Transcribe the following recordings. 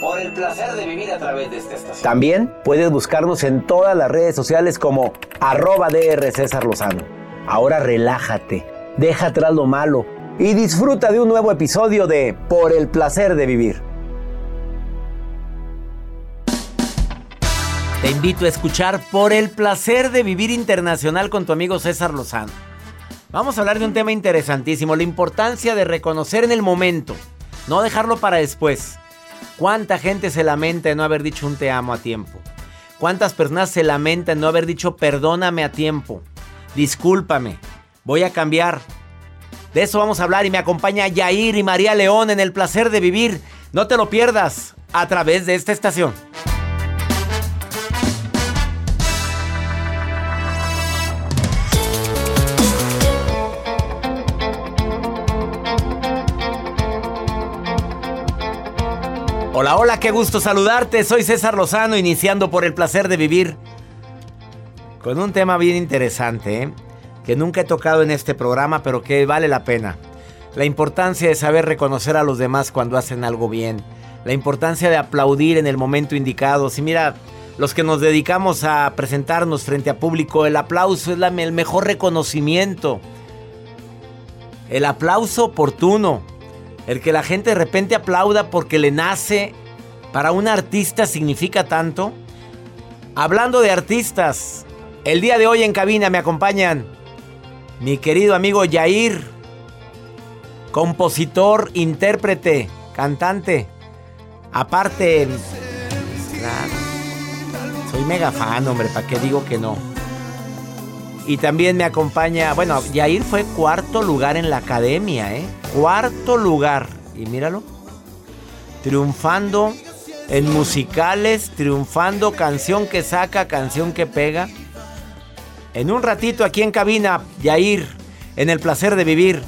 Por el placer de vivir a través de esta estación. También puedes buscarnos en todas las redes sociales como arroba DR César Lozano. Ahora relájate, deja atrás lo malo y disfruta de un nuevo episodio de Por el placer de vivir. Te invito a escuchar Por el placer de vivir internacional con tu amigo César Lozano. Vamos a hablar de un tema interesantísimo, la importancia de reconocer en el momento, no dejarlo para después. ¿Cuánta gente se lamenta de no haber dicho un te amo a tiempo? ¿Cuántas personas se lamentan de no haber dicho perdóname a tiempo? Discúlpame, voy a cambiar. De eso vamos a hablar y me acompaña Yair y María León en el placer de vivir. No te lo pierdas a través de esta estación. Hola, hola, qué gusto saludarte. Soy César Lozano, iniciando por el placer de vivir. Con un tema bien interesante, ¿eh? que nunca he tocado en este programa, pero que vale la pena. La importancia de saber reconocer a los demás cuando hacen algo bien. La importancia de aplaudir en el momento indicado. Si mira, los que nos dedicamos a presentarnos frente a público, el aplauso es el mejor reconocimiento. El aplauso oportuno. El que la gente de repente aplauda porque le nace para un artista significa tanto. Hablando de artistas, el día de hoy en cabina me acompañan mi querido amigo Yair, compositor, intérprete, cantante. Aparte, soy mega fan, hombre, ¿para qué digo que no? Y también me acompaña, bueno, Yair fue cuarto lugar en la academia, ¿eh? Cuarto lugar. Y míralo. Triunfando en musicales, triunfando canción que saca, canción que pega. En un ratito aquí en cabina, Yair, en el placer de vivir.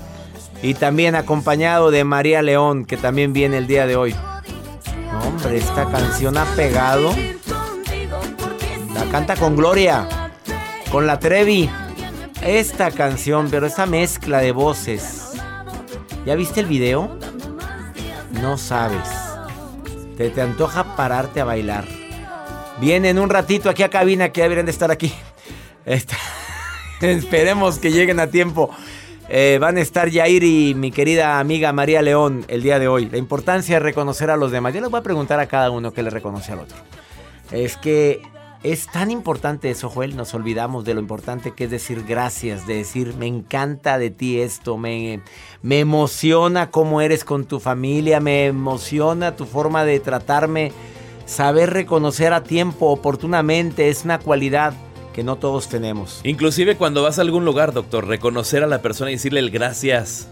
Y también acompañado de María León, que también viene el día de hoy. Hombre, esta canción ha pegado. La canta con Gloria, con la Trevi. Esta canción, pero esta mezcla de voces. ¿Ya viste el video? No sabes. Te, te antoja pararte a bailar. Viene en un ratito aquí a cabina que deberían de estar aquí. Esperemos que lleguen a tiempo. Eh, van a estar Yair y mi querida amiga María León el día de hoy. La importancia de reconocer a los demás. Yo les voy a preguntar a cada uno que le reconoce al otro. Es que es tan importante eso, Joel. Nos olvidamos de lo importante que es decir gracias, de decir me encanta de ti esto, me, me emociona cómo eres con tu familia, me emociona tu forma de tratarme. Saber reconocer a tiempo, oportunamente, es una cualidad que no todos tenemos. Inclusive cuando vas a algún lugar, doctor, reconocer a la persona y decirle el gracias.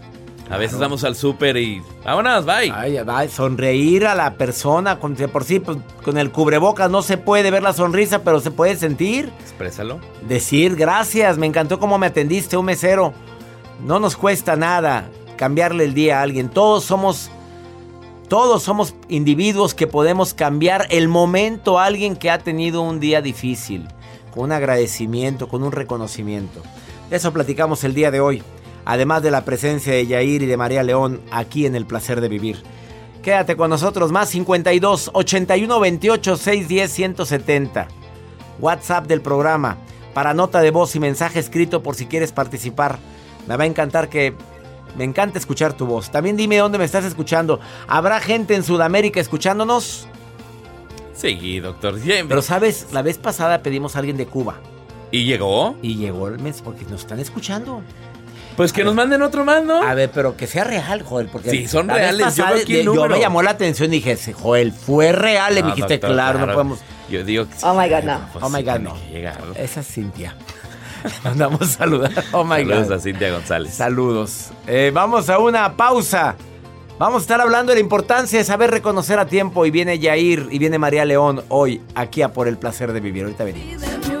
A veces vamos al súper y vámonos, bye. Ay, ay, sonreír a la persona, con, por sí, pues, con el cubrebocas no se puede ver la sonrisa, pero se puede sentir. Exprésalo. Decir gracias, me encantó cómo me atendiste, un mesero. No nos cuesta nada cambiarle el día a alguien. Todos somos, todos somos individuos que podemos cambiar el momento a alguien que ha tenido un día difícil. con un agradecimiento, con un reconocimiento. De eso platicamos el día de hoy, además de la presencia de Yair y de María León aquí en El Placer de Vivir. Quédate con nosotros, más 52 81 28 610 170. WhatsApp del programa, para nota de voz y mensaje escrito por si quieres participar. Me va a encantar que me encanta escuchar tu voz. También dime dónde me estás escuchando. ¿Habrá gente en Sudamérica escuchándonos? Sí, doctor. Pero sabes, la vez pasada pedimos a alguien de Cuba. ¿Y llegó? Y llegó el mes porque nos están escuchando. Pues que nos manden otro mando. A ver, pero que sea real, Joel. Porque sí, son reales. yo, me llamó la atención y dije, Joel, fue real. Y me dijiste, claro, no podemos. Yo digo Oh my God, no. Pues oh my God, no. Esa es Cintia. Mandamos saludar. Oh my Saludos a Cintia González. Saludos. Eh, vamos a una pausa. Vamos a estar hablando de la importancia de saber reconocer a tiempo. Y viene Yair y viene María León hoy aquí a Por el Placer de Vivir. Ahorita venimos.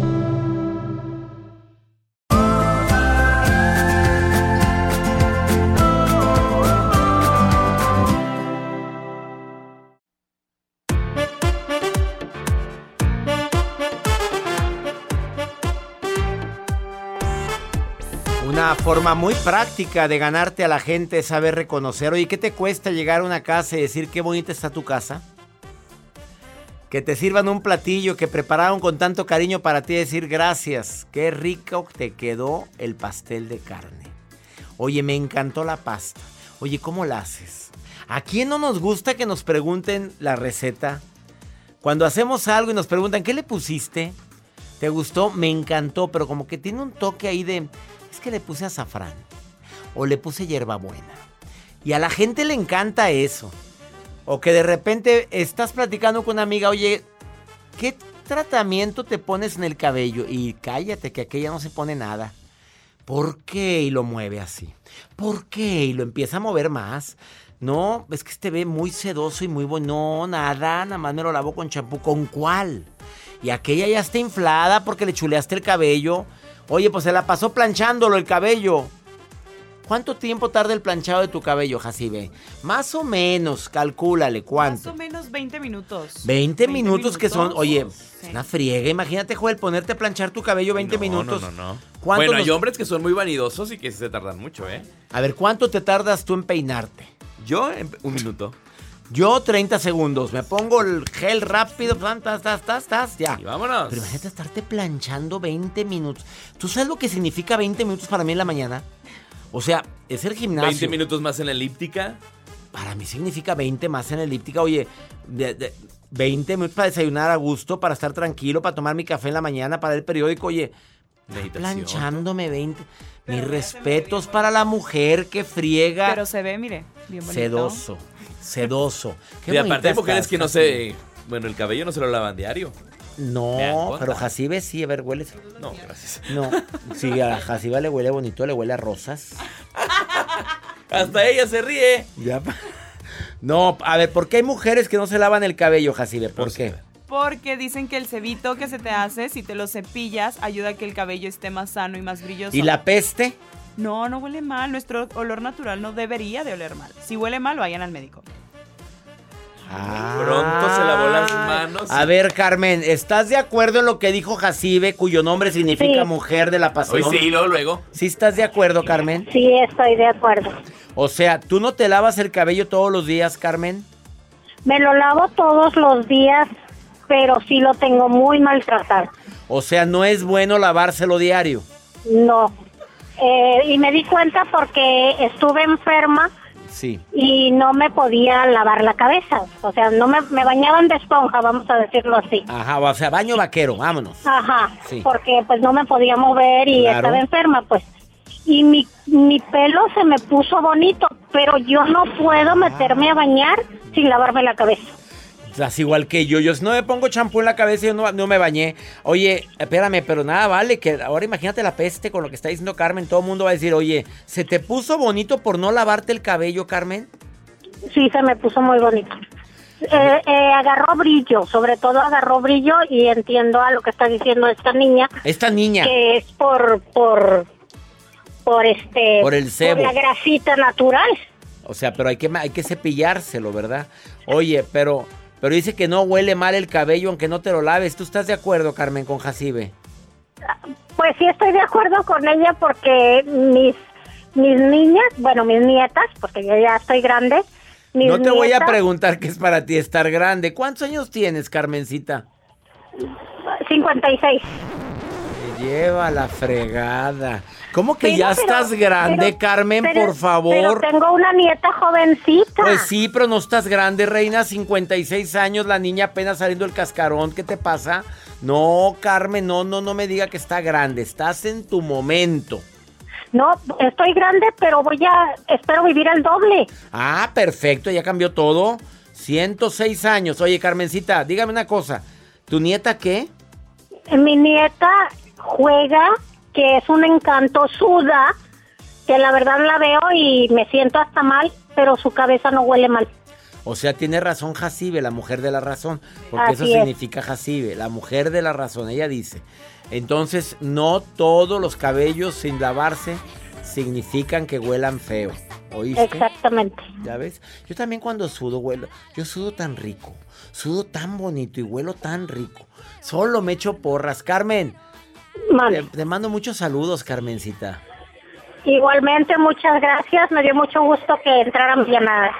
forma muy práctica de ganarte a la gente es saber reconocer. Oye, ¿qué te cuesta llegar a una casa y decir qué bonita está tu casa? Que te sirvan un platillo que prepararon con tanto cariño para ti y decir gracias. Qué rico te quedó el pastel de carne. Oye, me encantó la pasta. Oye, ¿cómo la haces? ¿A quién no nos gusta que nos pregunten la receta? Cuando hacemos algo y nos preguntan, ¿qué le pusiste? ¿Te gustó? Me encantó, pero como que tiene un toque ahí de es que le puse azafrán o le puse hierbabuena. Y a la gente le encanta eso. O que de repente estás platicando con una amiga, oye, ¿qué tratamiento te pones en el cabello? Y cállate, que aquella no se pone nada. ¿Por qué? Y lo mueve así. ¿Por qué? Y lo empieza a mover más. No, es que este ve muy sedoso y muy bueno. No, nada, nada más me lo lavo con champú. ¿Con cuál? Y aquella ya está inflada porque le chuleaste el cabello. Oye, pues se la pasó planchándolo el cabello. ¿Cuánto tiempo tarda el planchado de tu cabello, Jacibe? Más o menos, calcúlale, ¿cuánto? Más o menos 20 minutos. 20, minutos, que son, oye, una friega. Imagínate, Joel, ponerte a planchar tu cabello 20 minutos. No, no, no. Bueno, hay hombres que son muy vanidosos y que se tardan mucho, ¿eh? A ver, ¿cuánto te tardas tú en peinarte? Yo, un minuto. Yo 30 segundos, me pongo el gel rápido, tas, tas, tas, tas, ya. Y vámonos. Pero imagínate estarte planchando 20 minutos. ¿Tú sabes lo que significa 20 minutos para mí en la mañana? O sea, es el gimnasio. 20 minutos más en la elíptica. Para mí significa 20 más en la elíptica. Oye, 20 minutos para desayunar a gusto, para estar tranquilo, para tomar mi café en la mañana, para el periódico. Oye, planchándome 20. Mis respetos para la mujer que friega. Pero se ve, mire, bien bonito. Sedoso sedoso. y aparte hay mujeres que no se... Bueno, el cabello no se lo lavan diario. No, pero. Jacibe sí, a ver, huele. No, gracias. No, sí, a Jacibe le huele bonito, le huele a rosas. Hasta ella se ríe. Ya. No, a ver, ¿por qué hay mujeres que no se lavan el cabello, Jacibe? ¿Por No qué? Porque dicen que el cebito que se te hace, si te lo cepillas, ayuda a que el cabello esté más sano y más brilloso. ¿Y la peste? No, no huele mal. Nuestro olor natural no debería de oler mal. Si huele mal, vayan al médico. Pronto se lavó las manos. A ver, Carmen, ¿estás de acuerdo en lo que dijo Jacibe, cuyo nombre significa Sí. mujer de la pasión? Hoy sí, luego, luego. ¿Sí estás de acuerdo, Carmen? Sí, estoy de acuerdo. O sea, ¿tú no te lavas el cabello todos los días, Carmen? Me lo lavo todos los días, pero sí lo tengo muy maltratado. O sea, no es bueno lavárselo diario. No. Eh, y me di cuenta porque estuve enferma Sí. y no me podía lavar la cabeza. O sea, no me, me bañaban de esponja, vamos a decirlo así. Ajá, o sea, baño vaquero, vámonos. Ajá, Sí. porque pues no me podía mover y Claro. estaba enferma, pues. Y mi, mi pelo se me puso bonito, pero yo no puedo meterme a bañar sin lavarme la cabeza. Estás igual que yo. Yo si no me pongo champú en la cabeza y yo no, no me bañé. Oye, espérame, pero nada vale que ahora imagínate la peste con lo que está diciendo Carmen. Todo el mundo va a decir, oye, ¿se te puso bonito por no lavarte el cabello, Carmen? Sí, se me puso muy bonito. Eh, eh, agarró brillo, sobre todo agarró brillo y entiendo a lo que está diciendo esta niña, Esta niña. que es por, por, por este, Por el sebo. la grasita natural. O sea, pero hay que, hay que cepillárselo, ¿verdad? Oye, pero, pero dice que no huele mal el cabello aunque no te lo laves. ¿Tú estás de acuerdo, Carmen, con Jacibe? Pues sí estoy de acuerdo con ella porque mis, mis niñas, bueno, mis nietas, porque yo ya estoy grande. Mis No te voy a preguntar qué es para ti estar grande. ¿Cuántos años tienes, Carmencita? 56. Lleva la fregada. ¿Cómo que Pero, ya pero- estás grande, pero- Carmen, por favor? Pero tengo una nieta jovencita. Pues sí, pero no estás grande, reina, 56 años, la niña apenas saliendo del cascarón, ¿qué te pasa? No, Carmen, no, no, no me diga que está grande, estás en tu momento. No, estoy grande, pero voy a, espero vivir el doble. Ah, perfecto, ya cambió todo. 106 años. Oye, Carmencita, dígame una cosa, ¿tu nieta qué? Mi nieta juega, que es un encanto, suda, que la verdad la veo y me siento hasta mal, pero su cabeza no huele mal. O sea, tiene razón Jacibe, la mujer de la razón, porque eso es. significa Jacibe, la mujer de la razón, ella dice. Entonces, no todos los cabellos sin lavarse significan que huelan feo. ¿Oíste? Exactamente. ¿Ya ves? Yo también cuando sudo huelo, yo sudo tan rico, sudo tan bonito y huelo tan rico. Solo me echo porras. Carmen, te, mando muchos saludos, Carmencita. Igualmente, muchas gracias. Me dio mucho gusto que entraran mi llamada.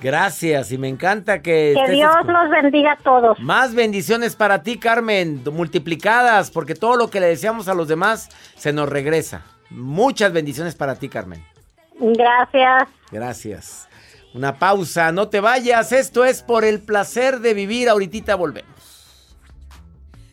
Gracias y me encanta que... Que Dios los bendiga a todos. Más bendiciones para ti, Carmen, multiplicadas, porque todo lo que le deseamos a los demás se nos regresa. Muchas bendiciones para ti, Carmen. Gracias. Gracias. Una pausa, no te vayas. Esto es por el placer de vivir. Ahorita volvemos.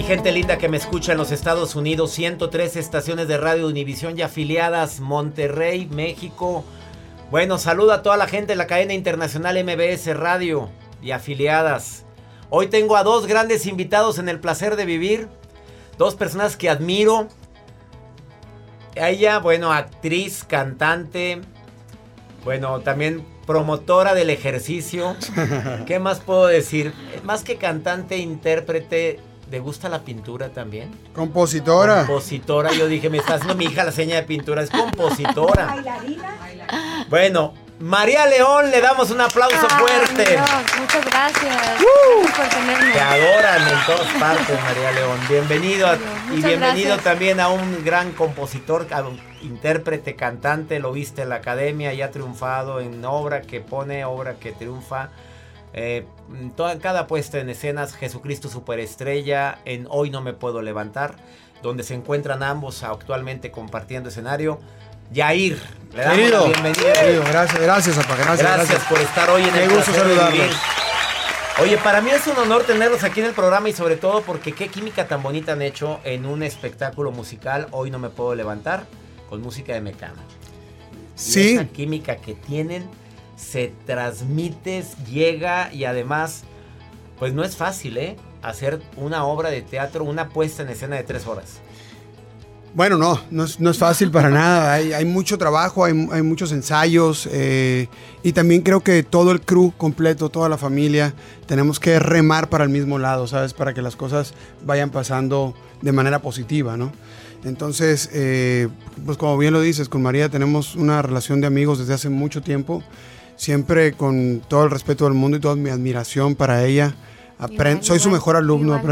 Mi gente linda que me escucha en los Estados Unidos, 103 estaciones de radio Univisión y afiliadas, Monterrey, México. Bueno, saludo a toda la gente de la cadena internacional MBS Radio y afiliadas. Hoy tengo a dos grandes invitados en el placer de vivir, dos personas que admiro. Ella, bueno, actriz, cantante, bueno, también promotora del ejercicio. ¿Qué más puedo decir? Más que cantante, intérprete, ¿le gusta la pintura también? Compositora. Compositora, yo dije, me está haciendo mi hija la seña de pintura, es compositora. Bueno, María León, le damos un aplauso Ay, fuerte. Dios, muchas gracias. ¡Uh! Gracias por tenerme. Te adoran en todas partes, María León. Bienvenido a- y bienvenido gracias. también a un gran compositor, a un intérprete, cantante. Lo viste en la academia, ya ha triunfado en obra que pone, obra que triunfa. Eh, toda, cada puesta en escenas, Jesucristo Superestrella, en Hoy No Me Puedo Levantar, donde se encuentran ambos actualmente compartiendo escenario. Yair, le damos Querido, la bienvenida. querido, gracias, gracias, gracias, Gracias, gracias. por estar hoy en el gusto saludarlos. Oye, para mí es un honor tenerlos aquí en el programa y sobre todo porque qué química tan bonita han hecho en un espectáculo musical. Hoy no me puedo levantar con música de Mecano. Y Sí. Esa química que tienen se transmite, llega y además, pues no es fácil, ¿eh? Hacer una obra de teatro, una puesta en escena de tres horas. Bueno, no, no es, no es fácil para nada. Hay, hay mucho trabajo, hay, hay muchos ensayos eh, y también creo que todo el crew completo, toda la familia, tenemos que remar para el mismo lado, ¿sabes? Para que las cosas vayan pasando de manera positiva, ¿no? Entonces, eh, pues como bien lo dices, con María tenemos una relación de amigos desde hace mucho tiempo, siempre con todo el respeto del mundo y toda mi admiración para ella. Soy su igual, mejor alumno, igual,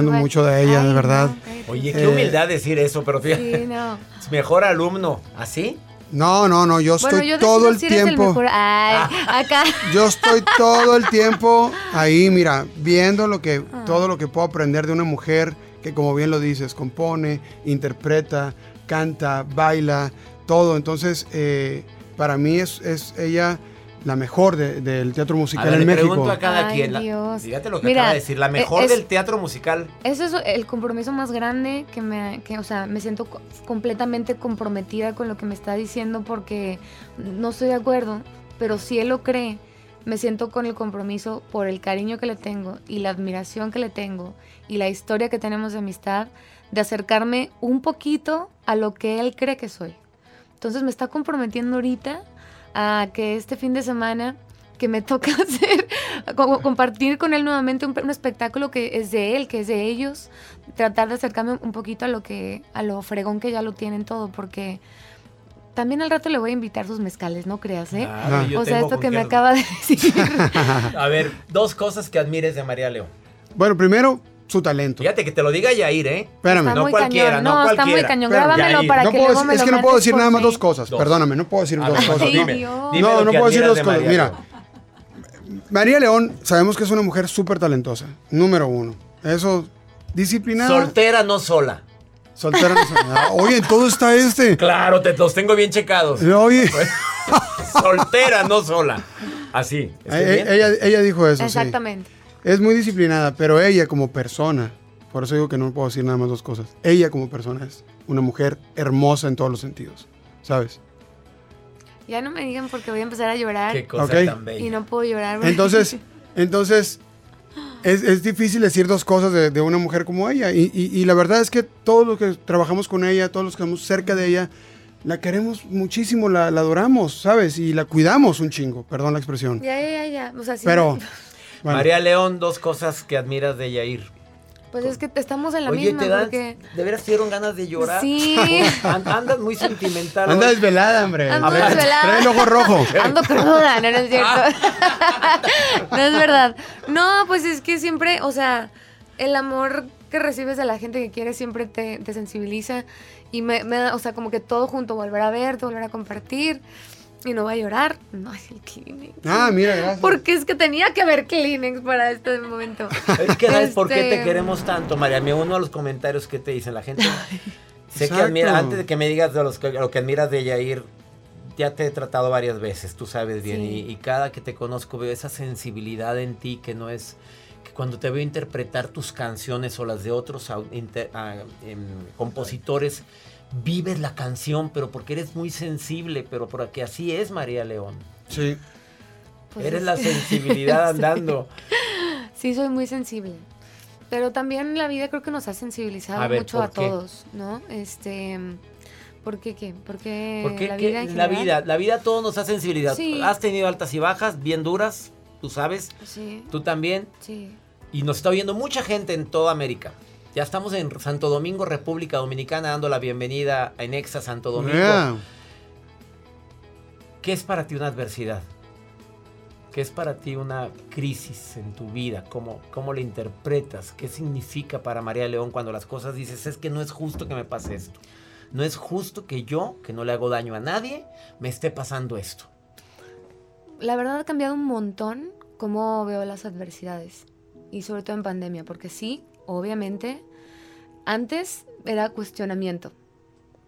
ahí, mira, viendo lo que, Ah. todo lo que puedo aprender de una mujer que, como bien lo dices, compone, interpreta, baila, todo. Entonces, eh, para mí es, es ella la mejor de- del teatro A musical ver, en le México. pregunto a cada Ay, quien. la- Dios. Fíjate lo que Mira, acaba de decir. La mejor es- del teatro musical. Eso es el compromiso más grande que me, que, o sea, me siento co- completamente comprometida con lo que me está diciendo porque no estoy de acuerdo, pero si él lo cree, me siento con el compromiso por el cariño que le tengo y la admiración que le tengo y la historia que tenemos de amistad, de acercarme un poquito a lo que él cree que soy. Entonces me está comprometiendo ahorita a que este fin de semana que me toca hacer, co- compartir con él nuevamente un, un espectáculo que es de él, que es de ellos, tratar de acercarme un poquito a lo que, a lo fregón que ya lo tienen todo, porque también al rato le voy a invitar sus mezcales, no creas, ¿eh? Claro, yo o sea, esto que me acaba de decir. A ver, dos cosas que admires de María León. Bueno, primero, su talento. Fíjate que te lo diga Yair, ¿eh? Espérame. Está no muy cualquiera, cañón, no, no, está cualquiera. muy cañón. Grábamelo Yair, para no que puedo luego decir- me es lo que no puedo decir nada más dos cosas. Dos. Perdóname, no puedo decir A dos cosas. dime, no, no puedo decir dos de cosas. María Mira, León. María León, sabemos que es una mujer súper talentosa. Número uno. Eso, disciplinada. Soltera, no sola. Soltera. no sola. Ah, Oye, en todo está este. Claro, te los tengo bien checados. Oye, Soltera, no sola. Así. ¿estoy eh, bien? ella, ella dijo eso. sí. Es muy disciplinada, pero ella como persona, por eso digo que no puedo decir nada más dos cosas. Ella como persona es una mujer hermosa en todos los sentidos, ¿sabes? Ya no me digan porque voy a empezar a llorar Qué cosa Ok. tan bella. y no puedo llorar. Entonces, entonces es, es difícil decir dos cosas de, de una mujer como ella. Y, y- y la verdad es que todos los que trabajamos con ella, todos los que estamos cerca de ella, la queremos muchísimo, la, la adoramos, ¿sabes? Y la cuidamos un chingo, perdón la expresión. Ya, ya, ya, ya. O sea, sí Pero, me- bueno, María León, dos cosas que admiras de Yair. Pues es que estamos en la Oye, misma te dan, porque... de veras te dieron ganas de llorar. Sí. An- Andas muy sentimental. Anda hoy. desvelada, hombre. Ando A ver, desvelada. Trae el ojo rojo. Ando cruda, no, no es cierto. no es verdad. No, pues es que siempre, o sea, el amor que recibes de la gente que quieres siempre te, te sensibiliza y me, me da, o sea, como que todo junto, volver a verte, volver a compartir y no va a llorar. No, es el Kleenex. Ah, mira, gracias. Porque es que tenía que haber Kleenex para este momento. Es que sabes por qué te Este- queremos tanto, María. Me uno a los comentarios que te dicen la gente. sé que admira, antes de que me digas de los que- lo que admiras de Yair, ya te he tratado varias veces, tú sabes bien. Sí. Y, y cada que te conozco veo esa sensibilidad en ti que no es. que cuando te veo interpretar tus canciones o las de otros inter- em, compositores, vives la canción, pero porque eres muy sensible, pero porque así es María León. Sí. Pues eres es la sensibilidad andando. Sí, soy muy sensible. Pero también la vida creo que nos ha sensibilizado A ver, mucho ¿por a qué? todos, ¿no? Este, ¿por qué qué? Porque Porque la que vida en la vida, la vida a todos nos da sensibilidad. Sí. Has tenido altas y bajas, bien duras, tú sabes, Sí, tú también. sí. Y nos está oyendo mucha gente en toda América. Ya estamos en Santo Domingo, República Dominicana, dando la bienvenida a Enexa Santo Domingo. Yeah. ¿Qué es para ti una adversidad? ¿Qué es para ti una crisis en tu vida? ¿Cómo, ¿Cómo la interpretas? ¿Qué significa para María León cuando las cosas dices, es que no es justo que me pase esto? No es justo que yo, que no le hago daño a nadie, me esté pasando esto. La verdad ha cambiado un montón cómo veo las adversidades. Y sobre todo en pandemia, porque sí, obviamente, antes era cuestionamiento.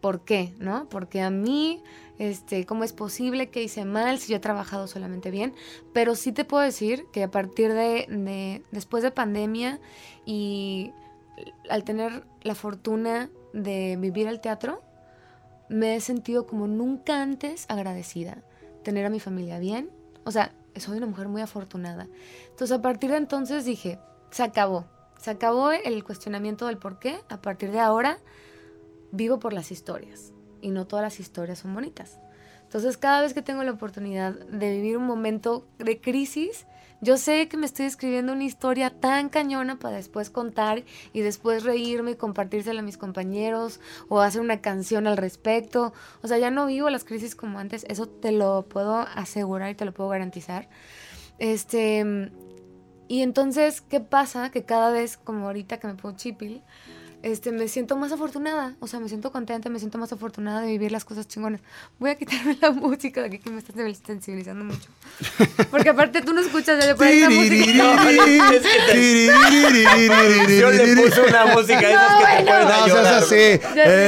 ¿Por qué? ¿No? Porque a mí, este, ¿cómo es posible que hice mal si yo he trabajado solamente bien? Pero sí te puedo decir que a partir de, de- después de pandemia y al tener la fortuna de vivir el teatro, me he sentido como nunca antes agradecida. Tener a mi familia bien. O sea, soy una mujer muy afortunada. Entonces, a partir de entonces dije, se acabó. Se acabó el cuestionamiento del por qué. A partir de ahora, vivo por las historias. Y no todas las historias son bonitas. Entonces, cada vez que tengo la oportunidad de vivir un momento de crisis, yo sé que me estoy escribiendo una historia tan cañona para después contar y después reírme y compartírsela a mis compañeros o hacer una canción al respecto. O sea, ya no vivo las crisis como antes, eso te lo puedo asegurar y te lo puedo garantizar. Este, y entonces, ¿qué pasa? Que cada vez, como ahorita que me pongo chipil, este, me siento más afortunada, o sea, me siento contenta, me siento más afortunada de vivir las cosas chingonas. Voy a quitarme la música de aquí que me está sensibilizando mucho. Porque aparte tú no escuchas, ya le pones la música. Es que te- la producción le puso una música de esas que te bueno. No ayudar. así. Eh,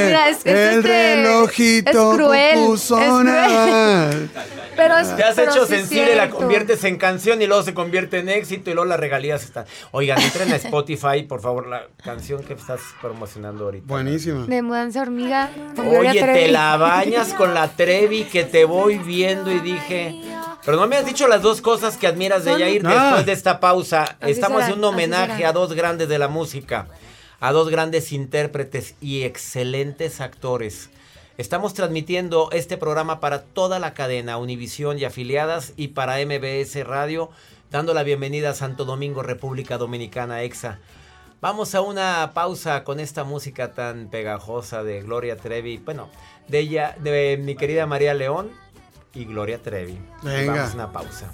mira, es- es el este- relojito es cruel, es. Pero es, Te has pero hecho sí es sensible, la conviertes en canción y luego se convierte en éxito y luego las regalías están. Oigan, entren a Spotify, por favor, la canción que estás promocionando ahorita. Buenísima. De mudanza hormiga. Oye, te la bañas con la Trevi que te voy viendo y dije. Pero no me has dicho las dos cosas que admiras de Yair Ah. después de esta pausa. Así Estamos será, haciendo un homenaje a dos grandes de la música, a dos grandes intérpretes y excelentes actores. Estamos transmitiendo este programa para toda la cadena, Univisión y afiliadas, y para MBS Radio, dando la bienvenida a Santo Domingo, República Dominicana, EXA. Vamos a una pausa con esta música tan pegajosa de Gloria Trevi. Bueno, de ella, de mi querida María León y Gloria Trevi. Venga. Vamos a una pausa.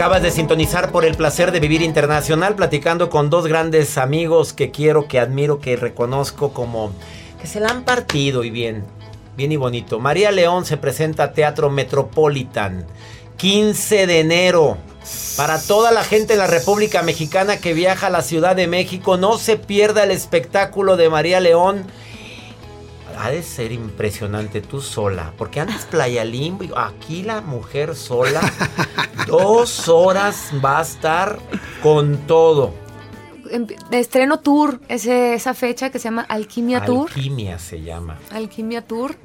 Acabas de sintonizar por el placer de vivir internacional, platicando con dos grandes amigos que quiero, que admiro, que reconozco como que se la han partido y bien, bien y bonito. María León se presenta a Teatro Metropolitan, 15 de enero. Para toda la gente en la República Mexicana que viaja a la Ciudad de México, no se pierda el espectáculo de María León. Ha de ser impresionante tú sola, porque antes Playa Limbo, y aquí la mujer sola, dos horas va a estar con todo. Em- Estreno tour, ese, esa fecha que se llama Alquimia Tour. Alquimia se llama. Alquimia Tour,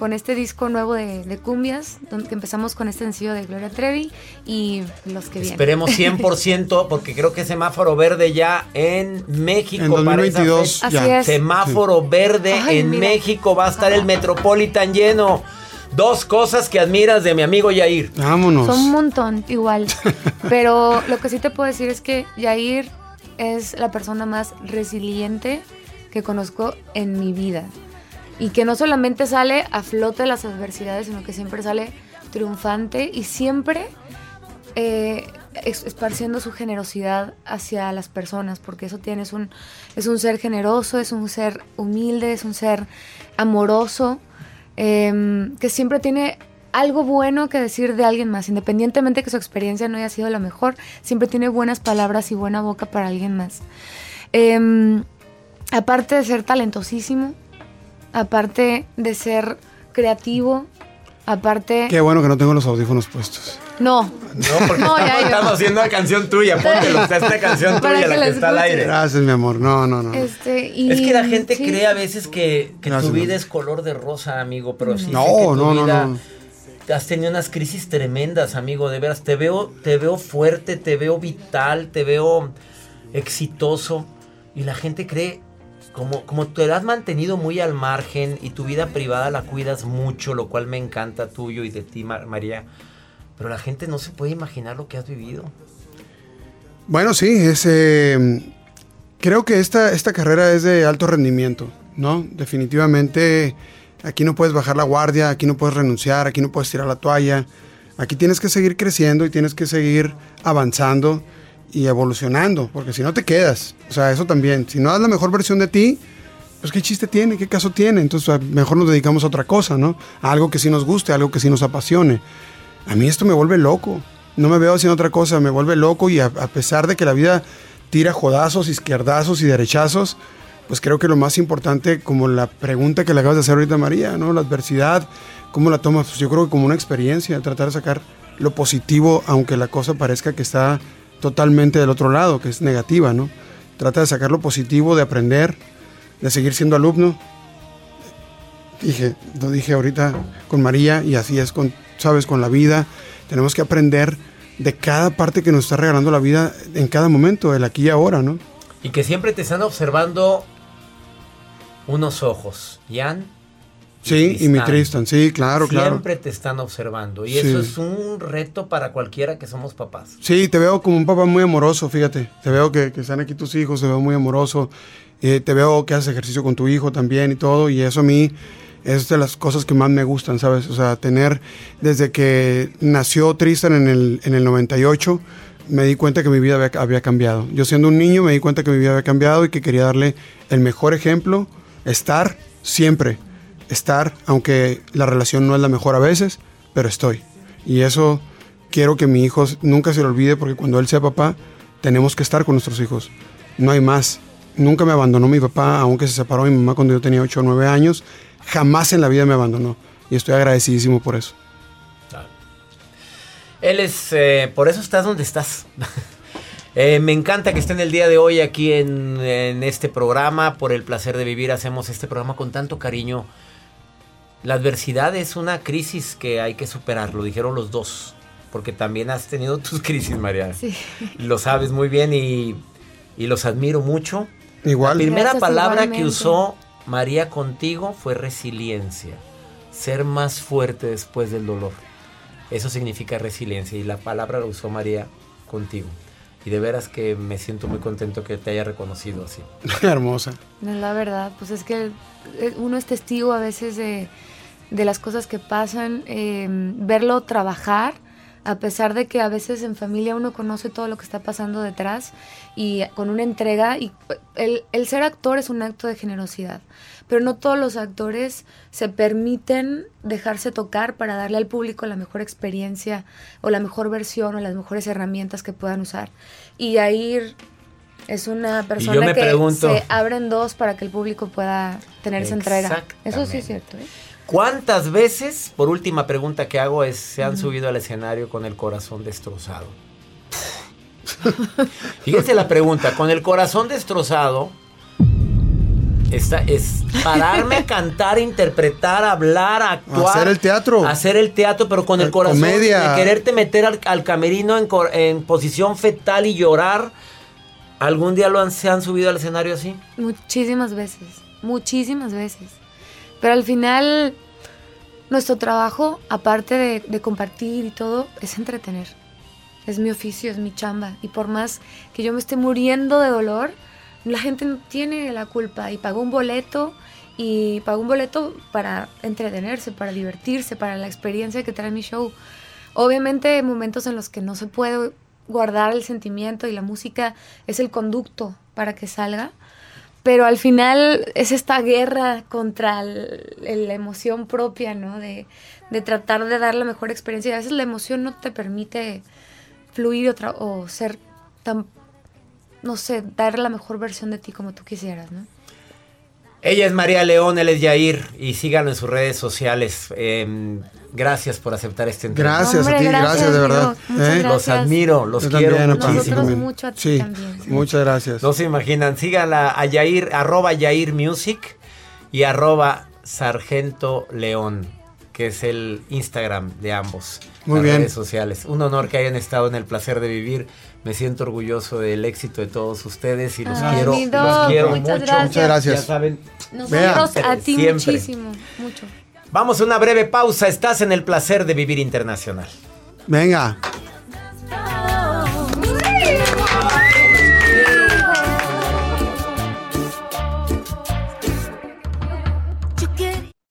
con este disco nuevo de, de cumbias, donde empezamos con este sencillo de Gloria Trevi y los que vienen. Esperemos 100% porque creo que semáforo verde ya en México. En para esa 2022 fecha. ya. Así es. Semáforo verde Ay, en mira. México va a estar el Metropolitan lleno. Dos cosas que admiras de mi amigo Yair. Vámonos. Son un montón, igual. Pero lo que sí te puedo decir es que Yair es la persona más resiliente que conozco en mi vida. Y que no solamente sale a flote las adversidades, sino que siempre sale triunfante y siempre eh, esparciendo su generosidad hacia las personas, porque eso tiene, es un, es un ser generoso, es un ser humilde, es un ser amoroso, em, que siempre tiene algo bueno que decir de alguien más, independientemente que su experiencia no haya sido la mejor, siempre tiene buenas palabras y buena boca para alguien más. Em, aparte de ser talentosísimo, aparte de ser creativo, aparte... Qué bueno que no tengo los audífonos puestos. No, No, porque No, estamos, ya. estamos haciendo una canción tuya. Póntelo, está esta canción tuya, que la la que está al aire. Gracias, mi amor. No, no, no. este, y- Es que la gente sí. cree a veces que, que Gracias, tu vida es color de rosa, amigo, pero sí No, sé que tu no, no, vida no. Has tenido unas crisis tremendas, amigo, de veras. Te veo, te veo fuerte, te veo vital, te veo exitoso. Y la gente cree, como, como te has mantenido muy al margen y tu vida privada la cuidas mucho, lo cual me encanta tuyo y de ti, Mar- María. Pero la gente no se puede imaginar lo que has vivido. Bueno, sí, es, eh, creo que esta, esta carrera es de alto rendimiento, ¿no? Definitivamente aquí no puedes bajar la guardia, aquí no puedes renunciar, aquí no puedes tirar la toalla. Aquí tienes que seguir creciendo y tienes que seguir avanzando y evolucionando, porque si no te quedas. O sea, eso también. Si no das la mejor versión de ti, pues qué chiste tiene, qué caso tiene. Entonces, a- mejor nos dedicamos a otra cosa, ¿no? A algo que sí nos guste, a algo que sí nos apasione. A mí esto me vuelve loco. No me veo haciendo otra cosa, me vuelve loco y a, a pesar de que la vida tira jodazos, izquierdazos y derechazos, pues creo que lo más importante, como la pregunta que le acabas de hacer ahorita María, ¿no? La adversidad, ¿cómo la tomas? Pues yo creo que como una experiencia, tratar de sacar lo positivo, aunque la cosa parezca que está totalmente del otro lado, que es negativa, ¿no? Trata de sacar lo positivo, de aprender, de seguir siendo alumno. Dije, lo dije ahorita con María y así es con, sabes, con la vida. Tenemos que aprender de cada parte que nos está regalando la vida en cada momento, el aquí y ahora, ¿no? Y que siempre te están observando unos ojos. Jan. Sí, y mi Tristan, sí, claro, claro. Siempre te están observando. Y Sí. eso es un reto para cualquiera que somos papás. Sí, te veo como un papá muy amoroso, fíjate. Te veo que, que están aquí tus hijos, te veo muy amoroso. Eh, te veo que haces ejercicio con tu hijo también y todo. Y eso a mí es de las cosas que más me gustan, ¿sabes? O sea, tener desde que nació Tristan en el, en el 98 me di cuenta que mi vida había, había cambiado. Yo siendo un niño me di cuenta que mi vida había cambiado y que quería darle el mejor ejemplo, estar siempre, estar, aunque la relación no es la mejor a veces, pero estoy. Y eso quiero que mi hijo nunca se lo olvide porque cuando él sea papá, tenemos que estar con nuestros hijos. No hay más. Nunca me abandonó mi papá, aunque se separó mi mamá cuando yo tenía 8 o 9 años. Jamás en la vida me abandonó. Y estoy agradecidísimo por eso. Él es, eh, por eso estás donde estás. Eh, me encanta que estén el día de hoy aquí en este programa. Por el placer de vivir, hacemos este programa con tanto cariño. La adversidad es una crisis que hay que superar, lo dijeron los dos. Porque también has tenido tus crisis, María. Sí. Lo sabes muy bien y, y los admiro mucho. Igual. La primera Gracias, palabra que usó María contigo fue resiliencia. Ser más fuerte después del dolor. Eso significa resiliencia y la palabra la usó María contigo. Y de veras que me siento muy contento que te haya reconocido así. Hermosa. No la verdad, pues es que eh, uno es testigo a veces de, de las cosas que pasan, eh, verlo trabajar, a pesar de que a veces en familia uno conoce todo lo que está pasando detrás y con una entrega, y el, el ser actor es un acto de generosidad, pero no todos los actores se permiten dejarse tocar para darle al público la mejor experiencia o la mejor versión o las mejores herramientas que puedan usar. Y Yair es una persona que pregunto- se abren dos para que el público pueda tener esa entrega. Eso sí es cierto. ¿eh? ¿Cuántas veces, por última pregunta que hago, es se han subido al escenario con el corazón destrozado? Fíjense la pregunta, con el corazón destrozado, está, es pararme a cantar, interpretar, hablar, actuar. Hacer el teatro. Hacer el teatro, pero con el corazón comedia. de quererte meter al, al camerino en, cor- en posición fetal y llorar. ¿Algún día lo han, se han subido al escenario así? Muchísimas veces, muchísimas veces. Pero al final, nuestro trabajo, aparte de, compartir y todo, es entretener. Es mi oficio, es mi chamba. Y por más que yo me esté muriendo de dolor, la gente no tiene la culpa y pagó un boleto y pagó un boleto para entretenerse, para divertirse, para la experiencia que trae mi show. Obviamente hay momentos en los que no se puede guardar el sentimiento y la música es el conducto para que salga, pero al final es esta guerra contra la emoción propia, ¿no? De, de tratar de dar la mejor experiencia. Y a veces la emoción no te permite fluir o ser tan, no sé, dar la mejor versión de ti como tú quisieras, ¿no? Ella es María León, él es Yair y síganlo en sus redes sociales. Eh, gracias por aceptar este entrevista. Gracias a ti, gracias, de verdad. ¿eh? Los admiro, los Yo quiero también, muchísimo. mucho a ti sí, también. muchas gracias. No se imaginan, síganla a Yair, arroba Yair Music y arroba Sargento León, que es el Instagram de ambos. Muy las bien. redes sociales. Un honor que hayan estado en el placer de vivir. Me siento orgulloso del éxito de todos ustedes y los Ay, quiero, los quiero muchas mucho. gracias. Muchas gracias. Ya saben. Nosotros Vea. a ti Siempre. muchísimo, mucho. Vamos a una breve pausa. Estás en el placer de vivir internacional. Venga.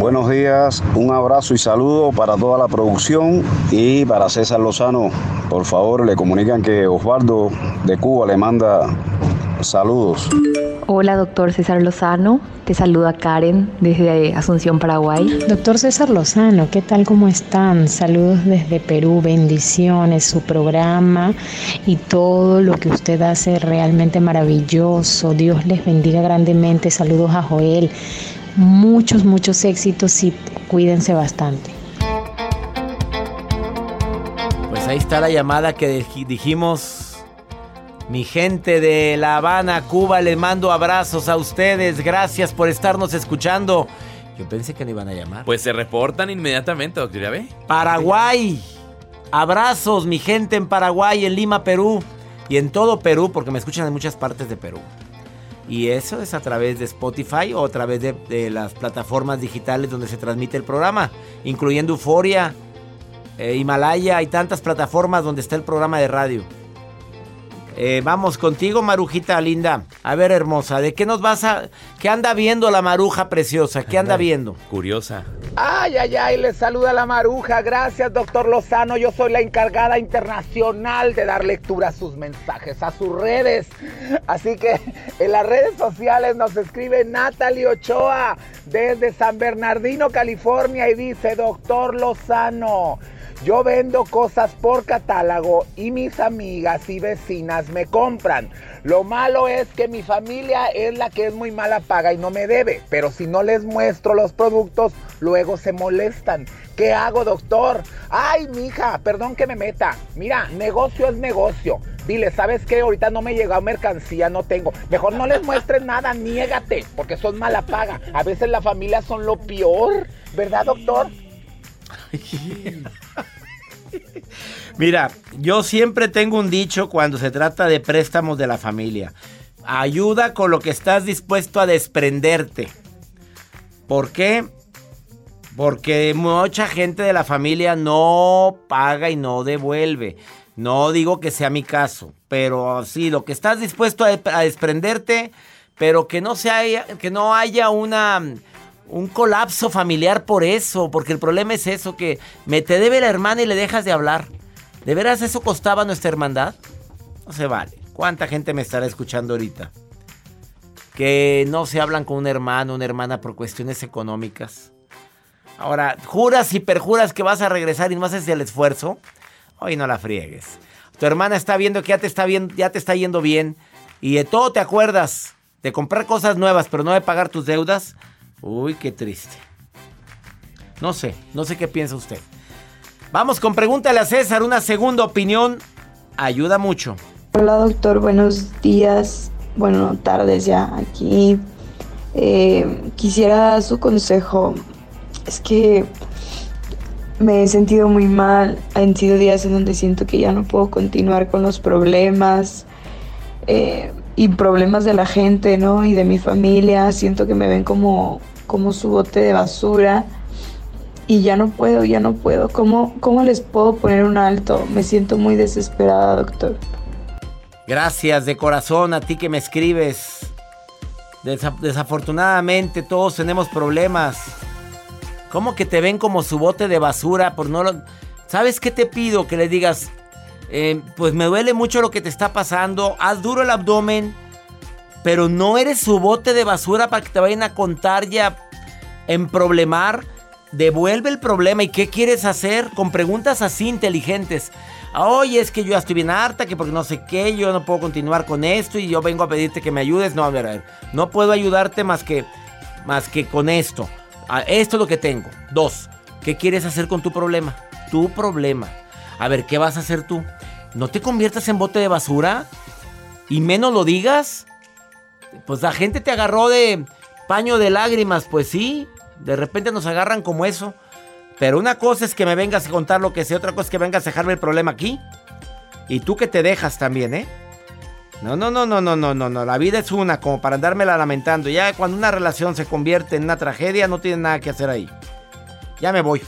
Buenos días, un abrazo y saludo para toda la producción y para César Lozano. Por favor, le comunican que Osvaldo de Cuba le manda saludos. Hola, doctor César Lozano. Te saluda Karen desde Asunción, Paraguay. Doctor César Lozano, ¿qué tal? ¿Cómo están? Saludos desde Perú, bendiciones, su programa y todo lo que usted hace es realmente maravilloso. Dios les bendiga grandemente. Saludos a Joel. Muchos, muchos éxitos y cuídense bastante. Pues ahí está la llamada que dij- dijimos. Mi gente de La Habana, Cuba, les mando abrazos a ustedes. Gracias por estarnos escuchando. Yo pensé que no iban a llamar. Pues se reportan inmediatamente, doctor. ¿Ya ve? Paraguay. Abrazos, mi gente en Paraguay, en Lima, Perú. Y en todo Perú, porque me escuchan en muchas partes de Perú. Y eso es a través de Spotify o a través de, las plataformas digitales donde se transmite el programa, incluyendo Euforia, eh, Himalaya y tantas plataformas donde está el programa de radio. Eh, vamos contigo, Marujita linda. A ver, hermosa, ¿de qué nos vas a... ¿Qué anda viendo la maruja preciosa? ¿Qué anda viendo? Curiosa. Ay, ay, ay, les saluda la maruja. Gracias, doctor Lozano. Yo soy la encargada internacional de dar lectura a sus mensajes, a sus redes. Así que en las redes sociales nos escribe Natalie Ochoa desde San Bernardino, California, y dice, doctor Lozano. Yo vendo cosas por catálogo y mis amigas y vecinas me compran. Lo malo es que mi familia es la que es muy mala paga y no me debe. Pero si no les muestro los productos, luego se molestan. ¿Qué hago, doctor? Ay, mija, perdón que me meta. Mira, negocio es negocio. Dile, ¿sabes qué? Ahorita no me llegó mercancía, no tengo. Mejor no les muestres nada, niégate, porque son mala paga. A veces la familia son lo peor, ¿verdad, doctor? Mira, yo siempre tengo un dicho cuando se trata de préstamos de la familia. Ayuda con lo que estás dispuesto a desprenderte. ¿Por qué? Porque mucha gente de la familia no paga y no devuelve. No digo que sea mi caso, pero sí, lo que estás dispuesto a, desprenderte, pero que no, se que no haya una, un colapso familiar por eso, porque el problema es eso, que me te debe la hermana y le dejas de hablar. ¿De veras eso costaba nuestra hermandad? No se vale. ¿Cuánta gente me estará escuchando ahorita? Que no se hablan con un hermano, una hermana por cuestiones económicas. Ahora, juras y perjuras que vas a regresar y no haces el esfuerzo. Hoy no la friegues. Tu hermana está viendo que ya te está, bien, ya te está yendo bien y de todo te acuerdas de comprar cosas nuevas, pero no de pagar tus deudas. Uy, qué triste. No sé, no sé qué piensa usted. Vamos con pregúntale a César, una segunda opinión ayuda mucho. Hola doctor, buenos días, bueno, tardes ya aquí. Eh, quisiera su consejo. Es que me he sentido muy mal. Han sido días en donde siento que ya no puedo continuar con los problemas eh, y problemas de la gente, ¿no? Y de mi familia. Siento que me ven como, como su bote de basura y ya no puedo, ya no puedo. ¿Cómo, ¿Cómo les puedo poner un alto? Me siento muy desesperada, doctor. Gracias de corazón a ti que me escribes. Desa- desafortunadamente todos tenemos problemas. ¿Cómo que te ven como su bote de basura por no lo... ¿Sabes qué te pido? Que le digas, eh, pues me duele mucho lo que te está pasando, haz duro el abdomen, pero no eres su bote de basura para que te vayan a contar y a emproblemar. Devuelve el problema y qué quieres hacer con preguntas así inteligentes. Oye, es que yo ya estoy bien harta, que porque no sé qué, yo no puedo continuar con esto y yo vengo a pedirte que me ayudes. No, a ver, a ver, no puedo ayudarte más que, más que con esto. Esto es lo que tengo. Dos, ¿qué quieres hacer con tu problema? Tu problema. A ver, ¿qué vas a hacer tú? ¿No te conviertas en bote de basura? ¿Y menos lo digas? Pues la gente te agarró de paño de lágrimas, pues sí, de repente nos agarran como eso. Pero una cosa es que me vengas a contar lo que sé, otra cosa es que vengas a dejarme el problema aquí. Y tú que te dejas también, ¿eh? No, no, no, no, no, no, no, no. La vida es una, como para andármela lamentando. Ya cuando una relación se convierte en una tragedia, no tienes nada que hacer ahí. Ya me voy.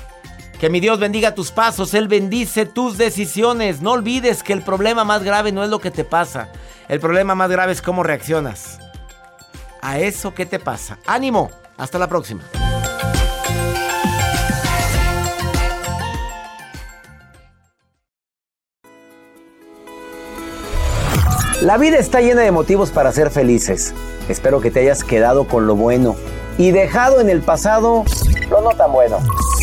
Que mi Dios bendiga tus pasos, Él bendice tus decisiones. No olvides que el problema más grave no es lo que te pasa. El problema más grave es cómo reaccionas. A eso que te pasa. Ánimo. Hasta la próxima. La vida está llena de motivos para ser felices. Espero que te hayas quedado con lo bueno y dejado en el pasado lo no tan bueno.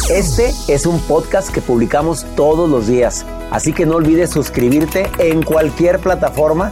Este es un podcast que publicamos todos los días, así que no olvides suscribirte en cualquier plataforma